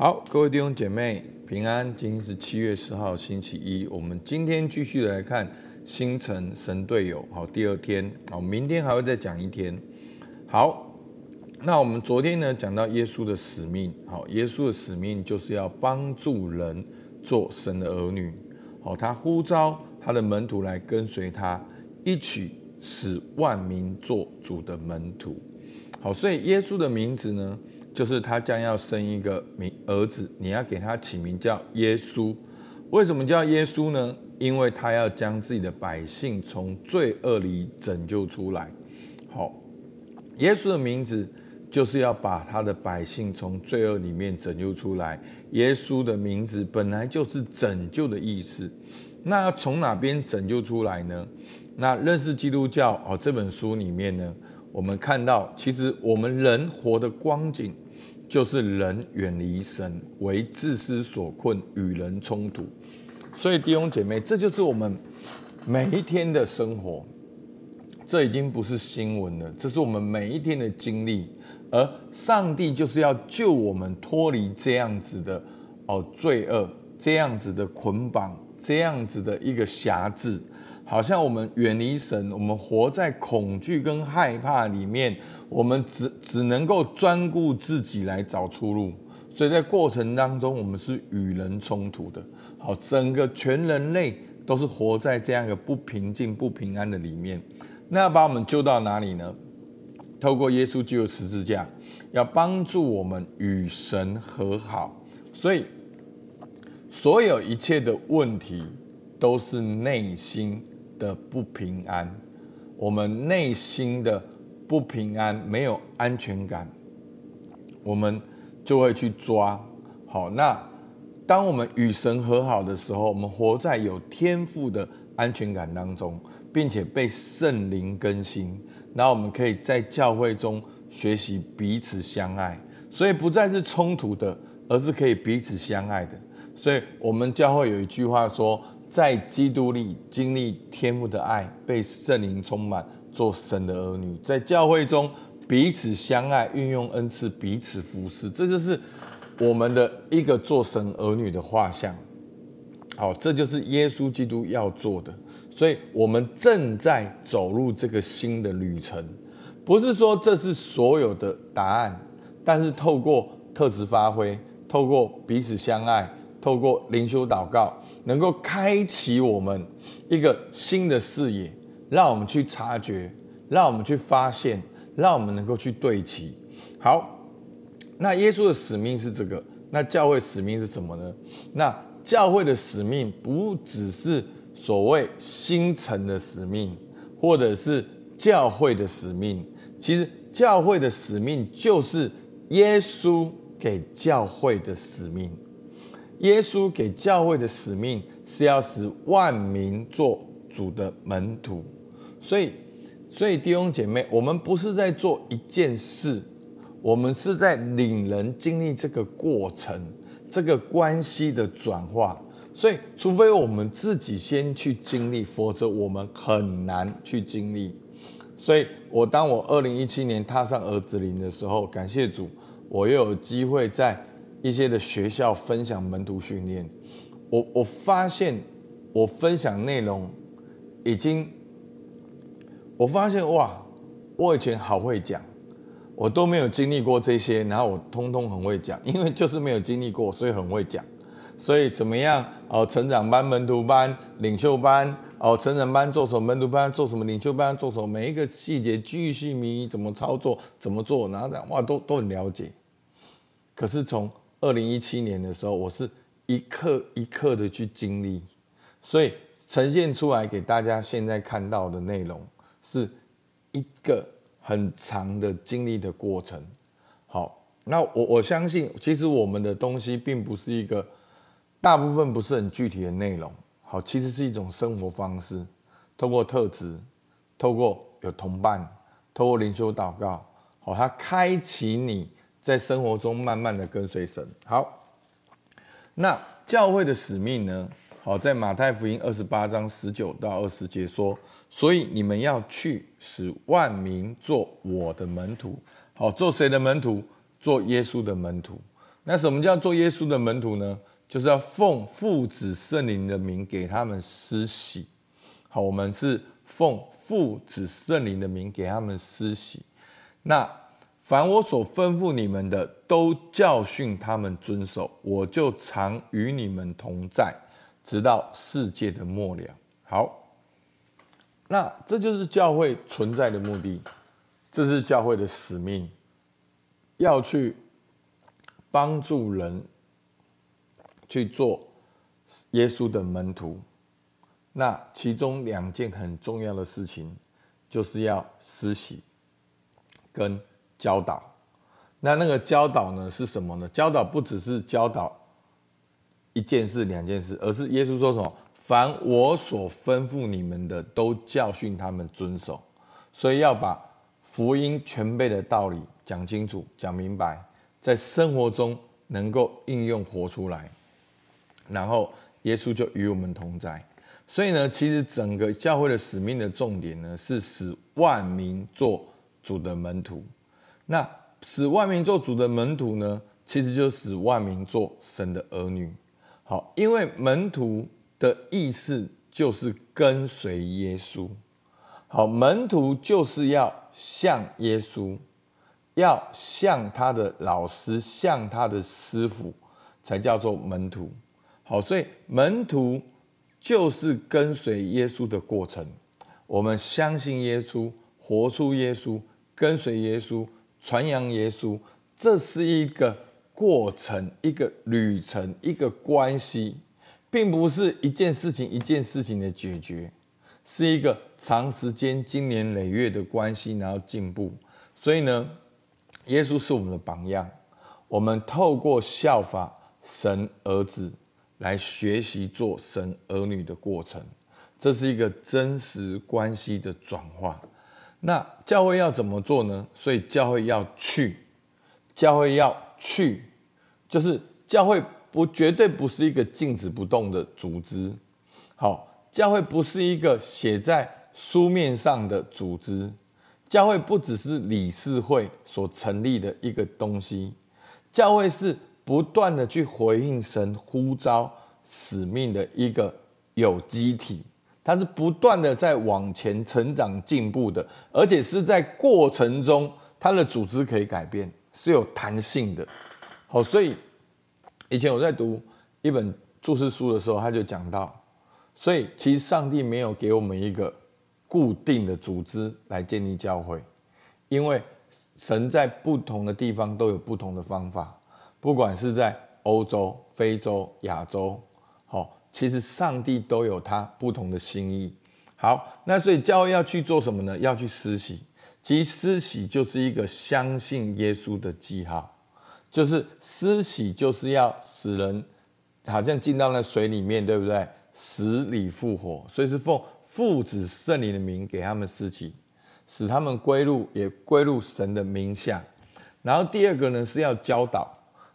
好，各位弟兄姐妹平安。今天是七月十号，星期一。我们今天继续来看星辰神队友。好，第二天。好，明天还会再讲一天。好，那我们昨天呢讲到耶稣的使命。好，耶稣的使命就是要帮助人做神的儿女。好，他呼召他的门徒来跟随他，一起使万民做主的门徒。好，所以耶稣的名字呢？就是他将要生一个名儿子，你要给他起名叫耶稣。为什么叫耶稣呢？因为他要将自己的百姓从罪恶里拯救出来。好，耶稣的名字就是要把他的百姓从罪恶里面拯救出来。耶稣的名字本来就是拯救的意思。那从哪边拯救出来呢？那认识基督教哦，这本书里面呢，我们看到其实我们人活的光景。就是人远离神，为自私所困，与人冲突。所以弟兄姐妹，这就是我们每一天的生活。这已经不是新闻了，这是我们每一天的经历。而上帝就是要救我们脱离这样子的哦罪恶，这样子的捆绑，这样子的一个辖制。好像我们远离神，我们活在恐惧跟害怕里面，我们只只能够专顾自己来找出路，所以在过程当中，我们是与人冲突的。好，整个全人类都是活在这样一个不平静、不平安的里面。那要把我们救到哪里呢？透过耶稣基督十字架，要帮助我们与神和好。所以，所有一切的问题都是内心的不平安，我们内心的不平安，没有安全感，我们就会去抓。好，那当我们与神和好的时候，我们活在有天赋的安全感当中，并且被圣灵更新，那我们可以在教会中学习彼此相爱，所以不再是冲突的，而是可以彼此相爱的。所以我们教会有一句话说。在基督里经历天父的爱，被圣灵充满，做神的儿女。在教会中彼此相爱，运用恩赐彼此服侍，这就是我们的一个做神儿女的画像。好，这就是耶稣基督要做的。所以，我们正在走入这个新的旅程。不是说这是所有的答案，但是透过特质发挥，透过彼此相爱，透过灵修祷告。能够开启我们一个新的视野，让我们去察觉，让我们去发现，让我们能够去对齐。好，那耶稣的使命是这个，那教会使命是什么呢？那教会的使命不只是所谓新城的使命，或者是教会的使命，其实教会的使命就是耶稣给教会的使命。耶稣给教会的使命是要使万民做主的门徒，所以，所以弟兄姐妹，我们不是在做一件事，我们是在领人经历这个过程，这个关系的转化。所以，除非我们自己先去经历，否则我们很难去经历。所以我当我二零一七年踏上儿子灵的时候，感谢主，我又有机会在。一些的学校分享门徒训练，我我发现我分享内容已经，我发现哇，我以前好会讲，我都没有经历过这些，然后我通通很会讲，因为就是没有经历过，所以很会讲。所以怎么样？哦，成长班、门徒班、领袖班，哦，成长班做什么？门徒班做什么？领袖班做什么？每一个细节巨细靡遗，怎么操作？怎么做？然后讲哇，都都很了解。可是从二零一七年的时候，我是一刻一刻的去经历，所以呈现出来给大家现在看到的内容，是一个很长的经历的过程。好，那我我相信，其实我们的东西并不是一个大部分不是很具体的内容。好，其实是一种生活方式，透过特质，透过有同伴，透过灵修祷告，好，它开启你。在生活中慢慢的跟随神。好，那教会的使命呢？好，在马太福音二十八章十九到二十节说，所以你们要去，使万民做我的门徒。好，做谁的门徒？做耶稣的门徒。那什么叫做耶稣的门徒呢？就是要奉父子圣灵的名给他们施洗。好，我们是奉父子圣灵的名给他们施洗。那凡我所吩咐你们的，都教训他们遵守。我就常与你们同在，直到世界的末了。好，那这就是教会存在的目的，这是教会的使命，要去帮助人去做耶稣的门徒。那其中两件很重要的事情，就是要施洗跟教导。那那个教导呢是什么呢？教导不只是教导一件事、两件事，而是耶稣说什么？凡我所吩咐你们的，都教训他们遵守。所以要把福音全备的道理讲清楚、讲明白，在生活中能够应用活出来，然后耶稣就与我们同在。所以呢，其实整个教会的使命的重点呢，是使万民做主的门徒。那使万民做主的门徒呢，其实就是使万民做神的儿女。好，因为门徒。的意思就是跟随耶稣，好，门徒就是要像耶稣，要像他的老师，像他的师傅，才叫做门徒。好，所以门徒就是跟随耶稣的过程。我们相信耶稣，活出耶稣，跟随耶稣，传扬耶稣，这是一个过程，一个旅程，一个关系。并不是一件事情一件事情的解决，是一个长时间、经年累月的关系，然后进步。所以呢，耶稣是我们的榜样，我们透过效法神儿子来学习做神儿女的过程，这是一个真实关系的转化。那教会要怎么做呢？所以教会要去，教会要去，就是教会。不，绝对不是一个静止不动的组织。好，教会不是一个写在书面上的组织。教会不只是理事会所成立的一个东西。教会是不断的去回应神呼召使命的一个有机体，它是不断的在往前成长进步的，而且是在过程中，它的组织可以改变，是有弹性的。好，所以。以前我在读一本注释书的时候，他就讲到，所以其实上帝没有给我们一个固定的组织来建立教会，因为神在不同的地方都有不同的方法，不管是在欧洲、非洲、亚洲，其实上帝都有他不同的心意。好，那所以教会要去做什么呢？要去施洗，其实施洗就是一个相信耶稣的记号。就是施洗，就是要使人好像进到那水里面，对不对？死里复活，所以是奉父子圣灵的名给他们施洗，使他们归入，也归入神的名下。然后第二个呢，是要教导。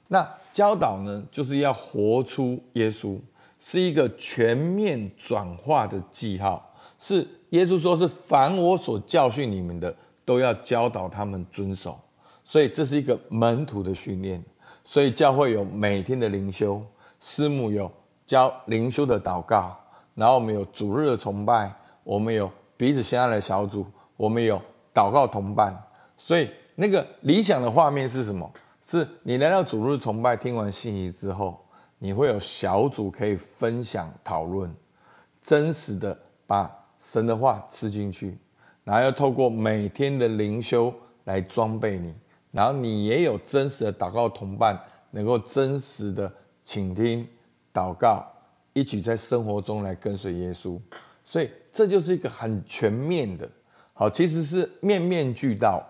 那教导呢，就是要活出耶稣，是一个全面转化的记号。是耶稣说：“是凡我所教训你们的，都要教导他们遵守。”所以这是一个门徒的训练，所以教会有每天的灵修，师母有教灵修的祷告，然后我们有主日的崇拜，我们有彼此相爱的小组，我们有祷告同伴。所以那个理想的画面是什么？是你来到主日崇拜，听完信息之后，你会有小组可以分享讨论，真实的把神的话吃进去，然后要透过每天的灵修来装备你。然后你也有真实的祷告同伴，能够真实的倾听祷告，一起在生活中来跟随耶稣，所以这就是一个很全面的，好，其实是面面俱到，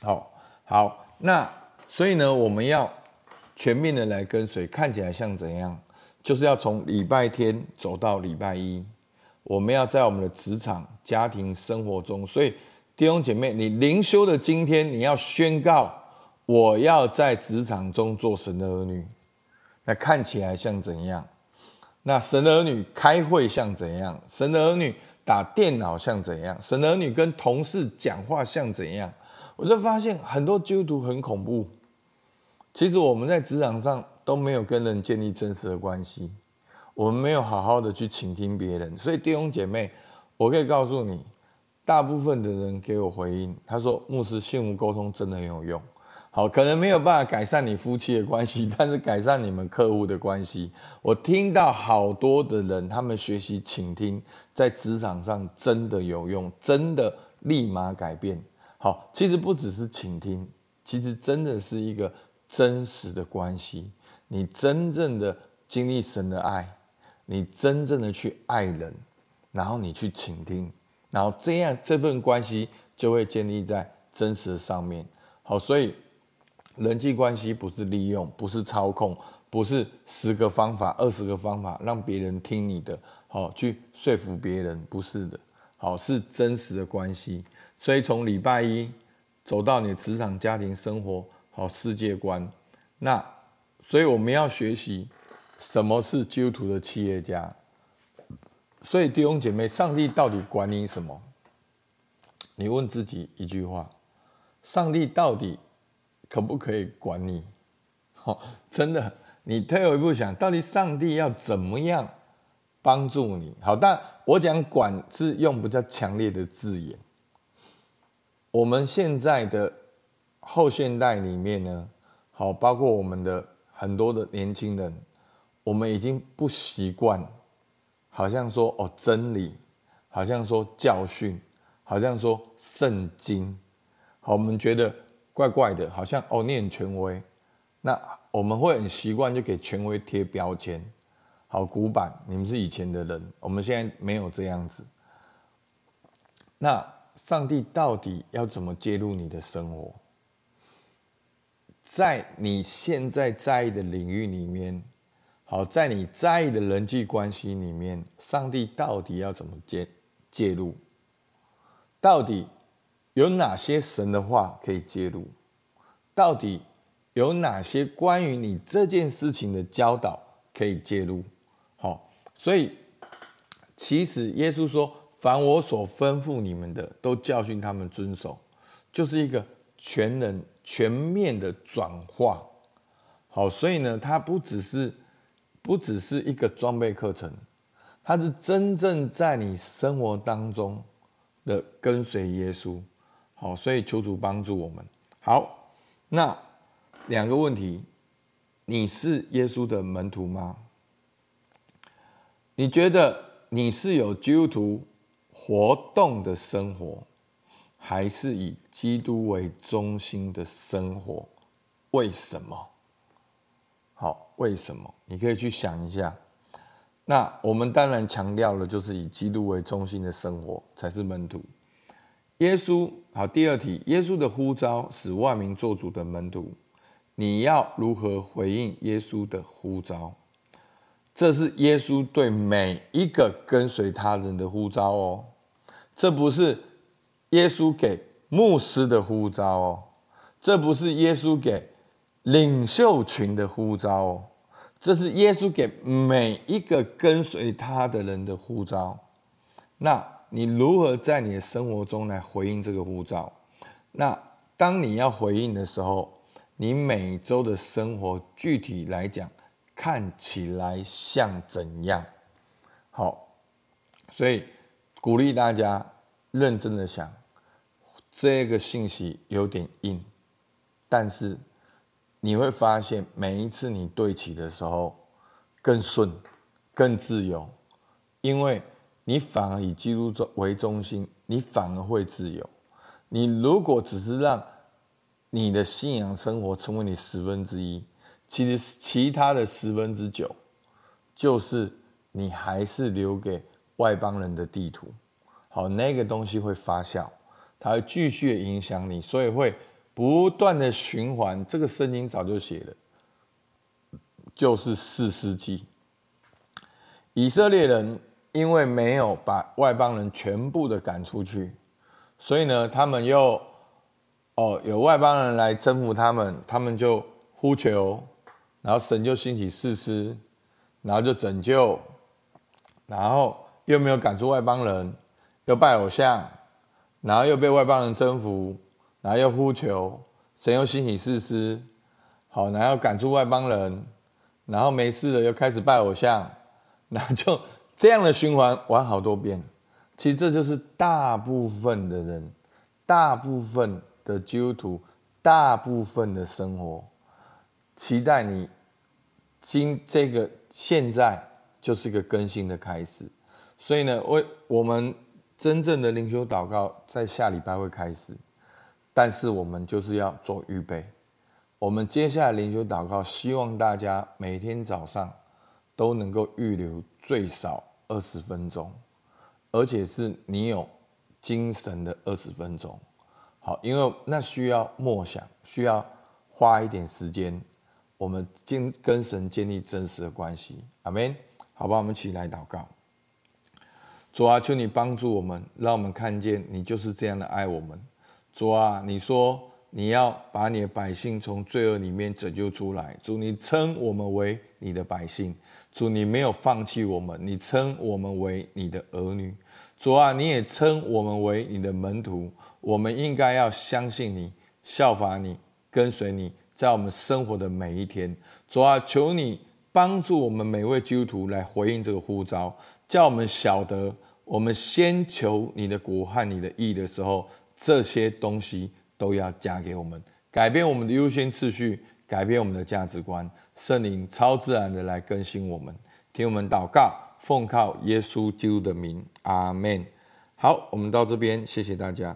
好，好，那所以呢，我们要全面的来跟随，看起来像怎样？就是要从礼拜天走到礼拜一，我们要在我们的职场、家庭生活中，所以。弟兄姐妹，你灵修的今天，你要宣告：我要在职场中做神的儿女。那看起来像怎样？那神的儿女开会像怎样？神的儿女打电脑像怎样？神的儿女跟同事讲话像怎样？我就发现很多基督徒很恐怖，其实我们在职场上都没有跟人建立真实的关系，我们没有好好的去倾听别人。所以弟兄姐妹，我可以告诉你，大部分的人给我回应，他说：“牧师，幸福沟通真的很有用。”好，可能没有办法改善你夫妻的关系，但是改善你们客户的关系。我听到好多的人，他们学习倾听，在职场上真的有用，真的立马改变。好，其实不只是倾听，其实真的是一个真实的关系。你真正的经历神的爱，你真正的去爱人，然后你去倾听，然后这样这份关系就会建立在真实的上面。好，所以。人际关系不是利用，不是操控，不是十个方法、二十个方法让别人听你的，好去说服别人，不是的，好是真实的关系。所以从礼拜一走到你职场、家庭生活，好世界观，那所以我们要学习什么是基督徒的企业家。所以弟兄姐妹，上帝到底管你什么？你问自己一句话：上帝到底？可不可以管你？好，真的，你退后一步想，到底上帝要怎么样帮助你？好，但我讲管是用比较强烈的字眼。我们现在的后现代里面呢，好，包括我们的很多的年轻人，我们已经不习惯，好像说哦真理，好像说教训，好像说圣经，好，我们觉得。怪怪的，好像哦，念权威，那我们会很习惯就给权威贴标签。好，古板，你们是以前的人，我们现在没有这样子。那上帝到底要怎么介入你的生活？在你现在在意的领域里面，好，在你在意的人际关系里面，上帝到底要怎么介介入？到底？有哪些神的话可以介入？到底有哪些关于你这件事情的教导可以介入？好，所以其实耶稣说：“凡我所吩咐你们的，都教训他们遵守。”就是一个全人全面的转化。好，所以呢，它不只是不只是一个装备课程，它是真正在你生活当中的跟随耶稣。好，所以求主帮助我们。好，那两个问题：你是耶稣的门徒吗？你觉得你是有基督徒活动的生活，还是以基督为中心的生活？为什么？好，为什么？你可以去想一下。那我们当然强调了，就是以基督为中心的生活才是门徒。耶稣好，第二题，耶稣的呼召使万民做主的门徒，你要如何回应耶稣的呼召？这是耶稣对每一个跟随他人的呼召哦，这不是耶稣给牧师的呼召哦，这不是耶稣给领袖群的呼召哦，这是耶稣给每一个跟随他的人的呼召。那。你如何在你的生活中来回应这个呼召？那当你要回应的时候，你每周的生活具体来讲，看起来像怎样？好，所以鼓励大家认真的想，这个信息有点硬，但是你会发现每一次你对齐的时候更顺、更自由，因为。你反而以基督为中心，你反而会自由。你如果只是让你的信仰生活成为你十分之一，其实其他的十分之九，就是你还是留给外邦人的地图。好，那个东西会发酵，它会继续影响你，所以会不断的循环。这个圣经早就写了，就是四师记，以色列人。因为没有把外邦人全部的赶出去，所以呢，他们又哦有外邦人来征服他们，他们就呼求，然后神就兴起四师，然后就拯救，然后又没有赶出外邦人，又拜偶像，然后又被外邦人征服，然后又呼求，神又兴起士师，好，然后赶出外邦人，然后没事了又开始拜偶像，那就这样的循环玩好多遍。其实这就是大部分的人，大部分的基督徒，大部分的生活。期待你今这个现在就是一个更新的开始。所以呢，我我们真正的灵修祷告在下礼拜会开始，但是我们就是要做预备。我们接下来灵修祷告，希望大家每天早上都能够预留最少二十分钟。而且是你有精神的二十分钟，好，因为那需要默想，需要花一点时间，我们建跟神建立真实的关系，阿门。好吧，我们起来祷告。主啊，求你帮助我们，让我们看见你就是这样的爱我们。主啊，你说你要把你的百姓从罪恶里面拯救出来。主，你称我们为你的百姓。主，你没有放弃我们，你称我们为你的儿女。主啊，你也称我们为你的门徒，我们应该要相信你，效法你，跟随你，在我们生活的每一天。主啊，求你帮助我们每位基督徒来回应这个呼召，叫我们晓得，我们先求你的国和你的义的时候，这些东西都要加给我们，改变我们的优先次序，改变我们的价值观，圣灵超自然的来更新我们，听我们祷告。奉靠耶稣基督的名，阿门。好，我们到这边，谢谢大家。